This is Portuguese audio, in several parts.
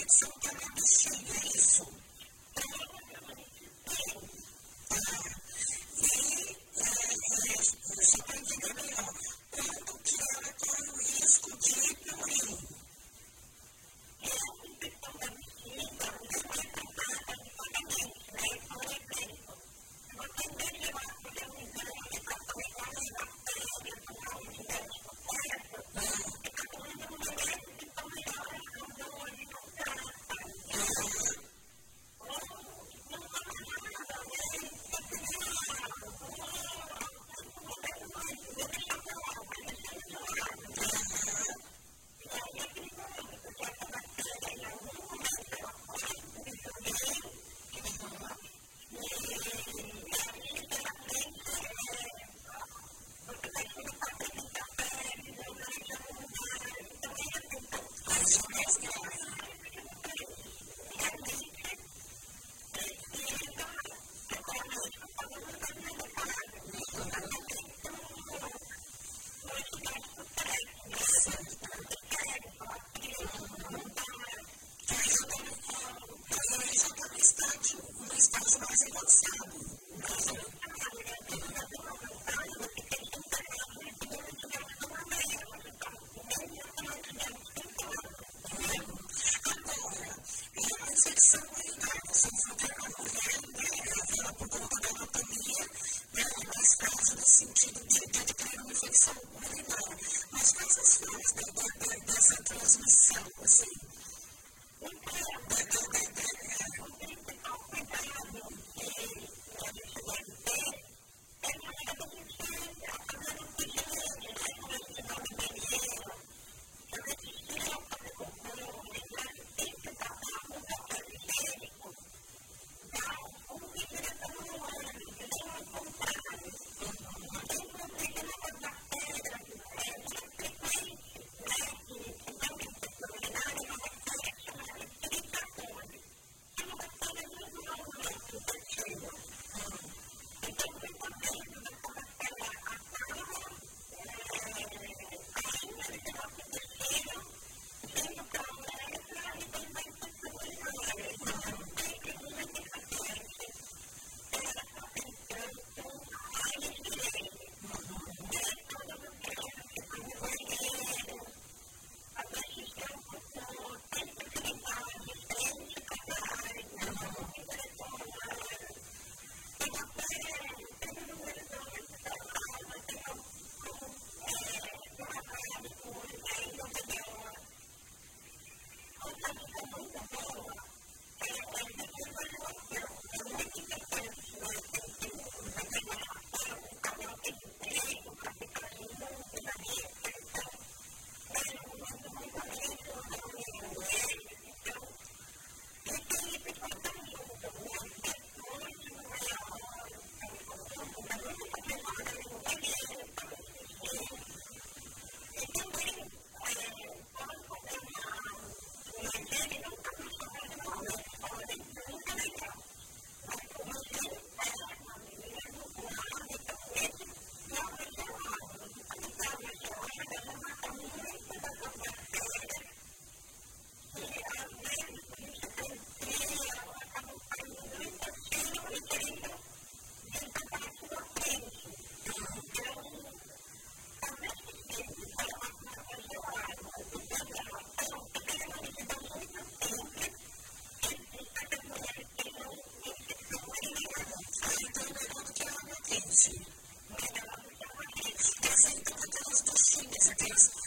absolutamente cheio a isso. dúvida da, da, essa transmissão, assim, entende, né? Ela, ela representa todas as coxinhas, aquelas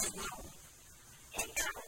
ます。変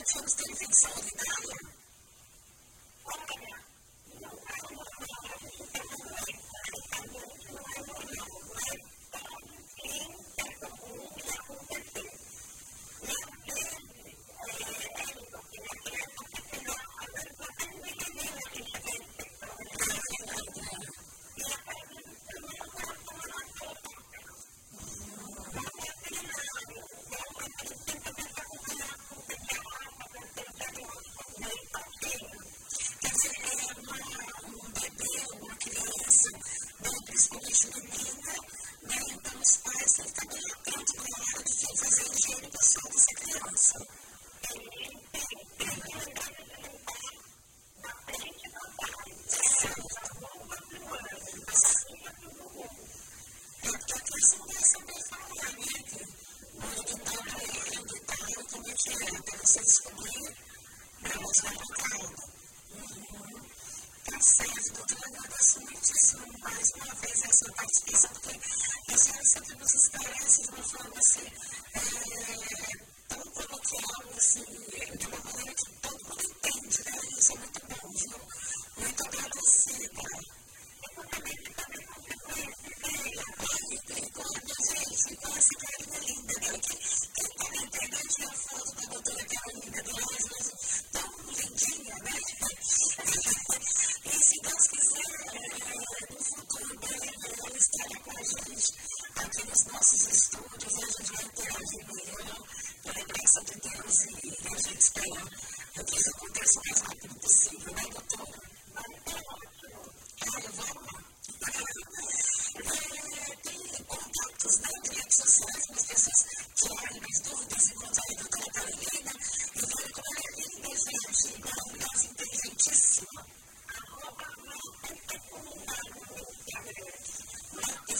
Like, jag tror det skulle finnas sådana där. a gente tá aqui nos nossos estúdios, a gente vai ter interagir melhor pela graça de Deus e a gente espera que isso aconteça o mais rápido possível, né, doutora? Ah, eu vou amar. Tem contatos né, de redes sociais para as pessoas tirarem mais dúvidas, encontrarem a doutora e verem como ela é linda, gente, maravilhosa, inteligentíssima.